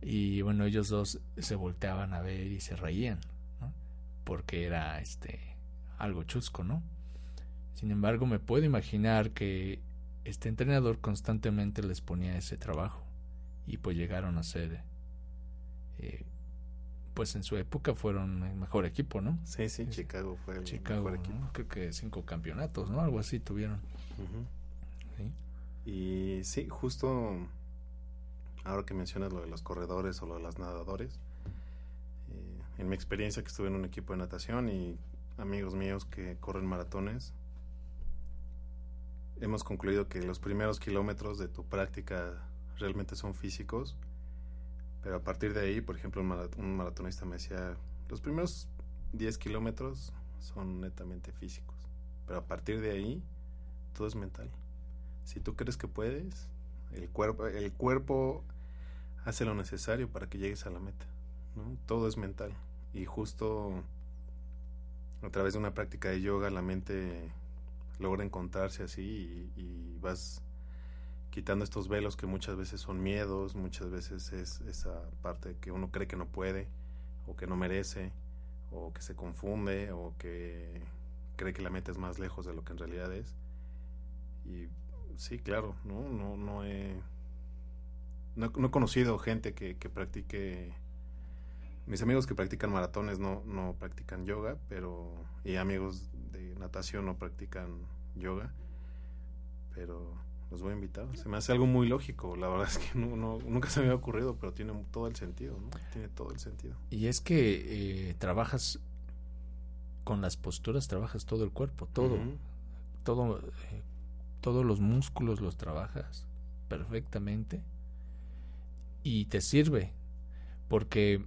Y bueno, ellos dos se volteaban a ver y se reían porque era este algo chusco, ¿no? Sin embargo, me puedo imaginar que este entrenador constantemente les ponía ese trabajo y pues llegaron a ser, eh, pues en su época fueron el mejor equipo, ¿no? Sí, sí, Chicago fue el mejor equipo. Creo que cinco campeonatos, ¿no? Algo así tuvieron. Y sí, justo ahora que mencionas lo de los corredores o lo de los nadadores, en mi experiencia que estuve en un equipo de natación y amigos míos que corren maratones, hemos concluido que los primeros kilómetros de tu práctica realmente son físicos, pero a partir de ahí, por ejemplo, un maratonista me decía, los primeros 10 kilómetros son netamente físicos, pero a partir de ahí todo es mental. Si tú crees que puedes, el cuerpo, el cuerpo hace lo necesario para que llegues a la meta. ¿no? Todo es mental y justo a través de una práctica de yoga la mente logra encontrarse así y, vas quitando estos velos que muchas veces son miedos, muchas veces es esa parte que uno cree que no puede o que no merece o que se confunde o que cree que la meta es más lejos de lo que en realidad es. Y sí, claro, no no no he no, he conocido gente que, que practique mis amigos que practican maratones no, no practican yoga, pero y amigos de natación no practican yoga, pero los voy a invitar. Se me hace algo muy lógico, la verdad es que no, nunca se me había ocurrido, pero tiene todo el sentido, ¿no? Tiene todo el sentido. Y es que eh, trabajas con las posturas, trabajas todo el cuerpo, todo, todo, eh, todos los músculos los trabajas perfectamente y te sirve porque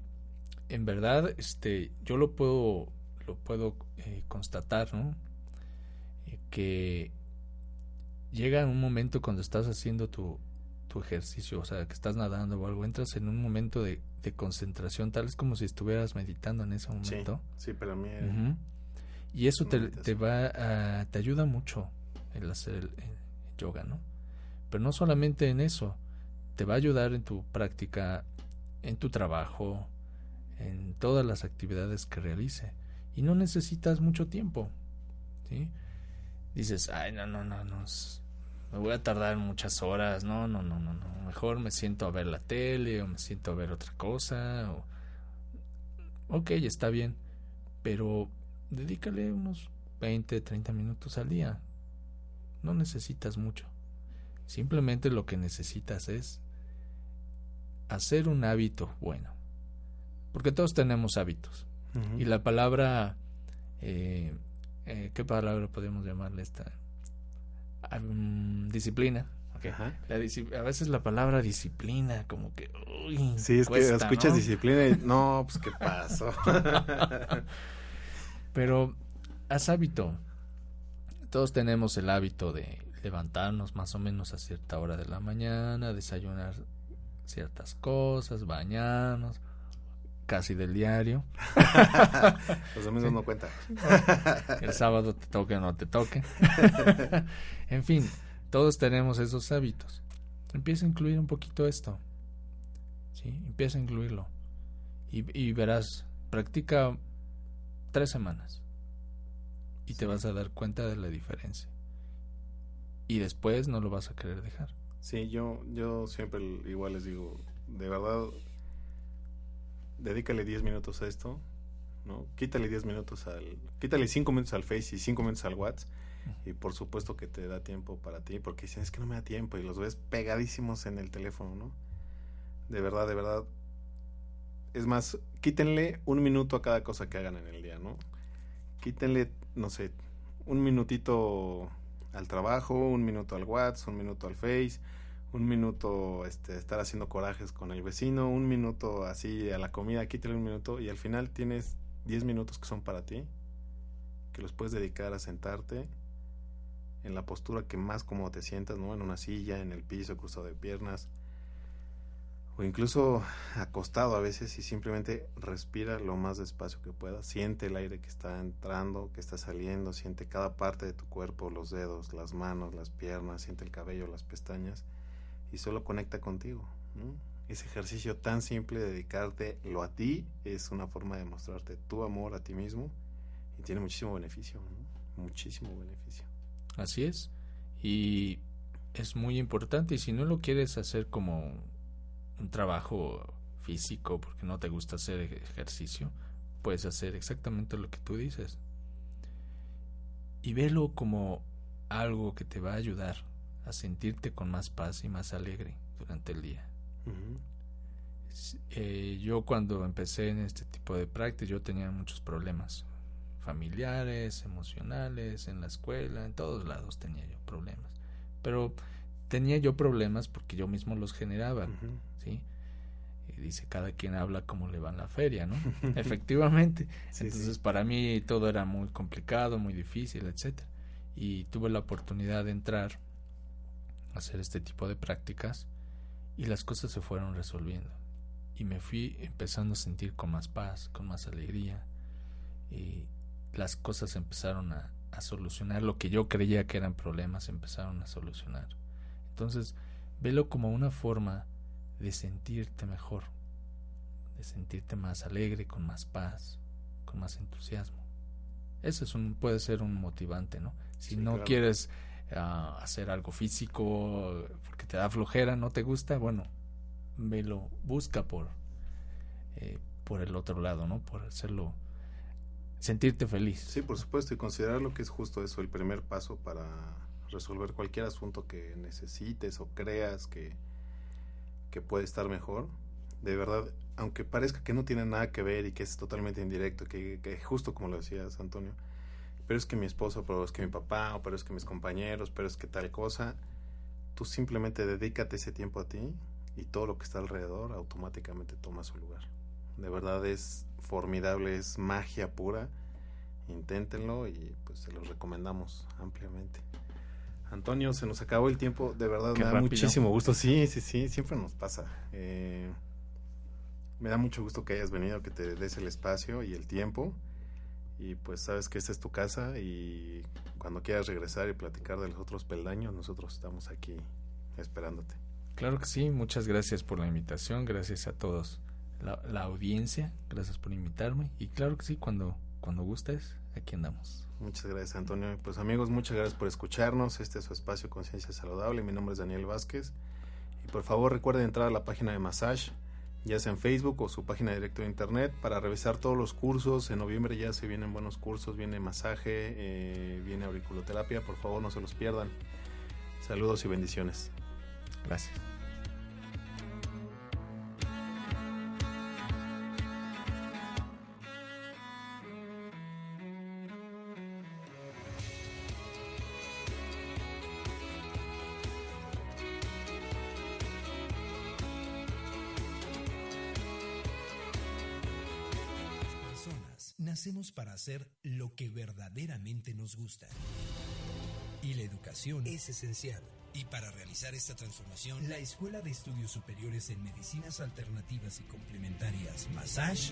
en verdad este yo lo puedo lo puedo eh, constatar ¿no? Eh, que llega un momento cuando estás haciendo tu, tu ejercicio o sea que estás nadando o algo entras en un momento de, de concentración tal es como si estuvieras meditando en ese momento. sí, pero a mí y eso te, te, va a, te ayuda mucho el hacer el yoga no pero no solamente en eso te va a ayudar en tu práctica en tu trabajo en todas las actividades que realice. Y no necesitas mucho tiempo ¿sí? dices ay no no no no me voy a tardar muchas horas no no no no no mejor me siento a ver la tele o me siento a ver otra cosa o ok está bien pero dedícale unos 20 30 minutos al día. No necesitas mucho. Simplemente lo que necesitas es hacer un hábito bueno porque todos tenemos hábitos. Y la palabra, eh, eh, ¿qué palabra podemos llamarle esta? disciplina. a veces la palabra disciplina, como que. Uy, sí, es que escuchas disciplina y (laughs) no, pues qué pasó. (laughs) Pero haz hábito. Todos tenemos el hábito de levantarnos más o menos a cierta hora de la mañana, desayunar ciertas cosas, bañarnos, casi del diario. (laughs) Los domingos no cuenta. El sábado te toque o no te toque. (laughs) en fin, todos tenemos esos hábitos. Empieza a incluir un poquito esto. ¿sí? Empieza a incluirlo. Y, y verás, practica tres semanas. Y te vas a dar cuenta de la diferencia. Y después no lo vas a querer dejar. Sí, yo, yo siempre igual les digo, de verdad, dedícale 10 minutos a esto, ¿no? Quítale 10 minutos al... Quítale 5 minutos al Face y 5 minutos al WhatsApp. Y por supuesto que te da tiempo para ti, porque dicen, es que no me da tiempo y los ves pegadísimos en el teléfono, ¿no? De verdad, de verdad. Es más, quítenle un minuto a cada cosa que hagan en el día, ¿no? Quítenle, no sé, un minutito al trabajo, un minuto al WhatsApp, un minuto al Face, un minuto este, estar haciendo corajes con el vecino, un minuto así a la comida, quítale un minuto y al final tienes 10 minutos que son para ti, que los puedes dedicar a sentarte en la postura que más cómodo te sientas, ¿no? En una silla, en el piso, cruzado de piernas, o incluso acostado a veces y simplemente respira lo más despacio que puedas, siente el aire que está entrando, que está saliendo, siente cada parte de tu cuerpo, los dedos, las manos, las piernas, siente el cabello, las pestañas y solo conecta contigo. Ese ejercicio tan simple de dedicarte lo a ti es una forma de mostrarte tu amor a ti mismo y tiene muchísimo beneficio, muchísimo beneficio. Así es. Y es muy importante y si no lo quieres hacer como un trabajo físico porque no te gusta hacer ejercicio, puedes hacer exactamente lo que tú dices. Y velo como algo que te va a ayudar a sentirte con más paz y más alegre durante el día. Eh, yo cuando empecé en este tipo de prácticas yo tenía muchos problemas familiares, emocionales, en la escuela, en todos lados tenía yo problemas. Pero tenía yo problemas porque yo mismo los generaba, ¿sí? Y dice, cada quien habla como le va en la feria, ¿no? (laughs) Efectivamente. Entonces, para mí todo era muy complicado, muy difícil, etcétera. Y tuve la oportunidad de entrar hacer este tipo de prácticas y las cosas se fueron resolviendo. Y me fui empezando a sentir con más paz, con más alegría y las cosas empezaron a, a solucionar. Lo que yo creía que eran problemas empezaron a solucionar. Entonces, velo como una forma de sentirte mejor, de sentirte más alegre, con más paz, con más entusiasmo. Eso es un, puede ser un motivante, ¿no? Si no quieres hacer algo físico porque te da flojera, no te gusta, bueno, me lo busca por eh, por el otro lado, ¿no? Por hacerlo sentirte feliz. Sí, por supuesto, y considerar lo que es justo eso, el primer paso para resolver cualquier asunto que necesites o creas que, que puede estar mejor. De verdad, aunque parezca que no tiene nada que ver y que es totalmente indirecto, que, que justo como lo decías, Antonio, pero es que mi esposo, pero es que mi papá, o pero es que mis compañeros, pero es que tal cosa, tú simplemente dedícate ese tiempo a ti y todo lo que está alrededor automáticamente toma su lugar. De verdad es formidable, es magia pura. Inténtenlo y pues se los recomendamos ampliamente. Antonio, se nos acabó el tiempo, de verdad me da muchísimo gusto. Sí, sí, sí, siempre nos pasa. Eh, me da mucho gusto que hayas venido, que te des el espacio y el tiempo. Y pues sabes que esta es tu casa y cuando quieras regresar y platicar de los otros peldaños, nosotros estamos aquí esperándote. Claro que sí, muchas gracias por la invitación, gracias a todos la, audiencia, gracias por invitarme y claro que sí, cuando, cuando gustes, aquí andamos. Muchas gracias Antonio. Pues amigos, muchas gracias por escucharnos. Este es su espacio Conciencia Saludable. Mi nombre es Daniel Vázquez. Y por favor recuerden entrar a la página de Massage, ya sea en Facebook o su página directa de internet, para revisar todos los cursos. En noviembre ya se vienen buenos cursos, viene masaje, eh, viene auriculoterapia. Por favor no se los pierdan. Saludos y bendiciones. Gracias. Verdaderamente nos gusta. Y la educación es esencial. Y para realizar esta transformación, la Escuela de Estudios Superiores en Medicinas Alternativas y Complementarias, Massage,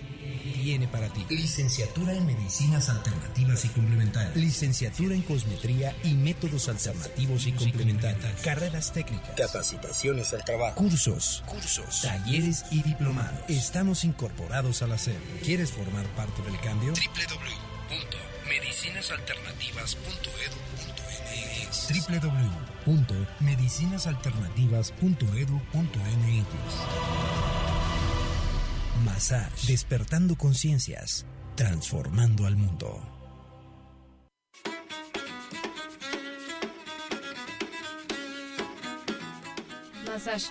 viene para ti. Licenciatura en Medicinas Alternativas y Complementarias. Licenciatura en Cosmetría y Métodos Alternativos y Complementarios. Carreras técnicas. Capacitaciones al trabajo. Cursos. Cursos. Talleres y diplomados. Estamos incorporados a la SED. ¿Quieres formar parte del cambio? www.medicinasalternativas.edu.mx www.medicinasalternativas.edu.mx Massage, despertando conciencias, transformando al mundo. Massage,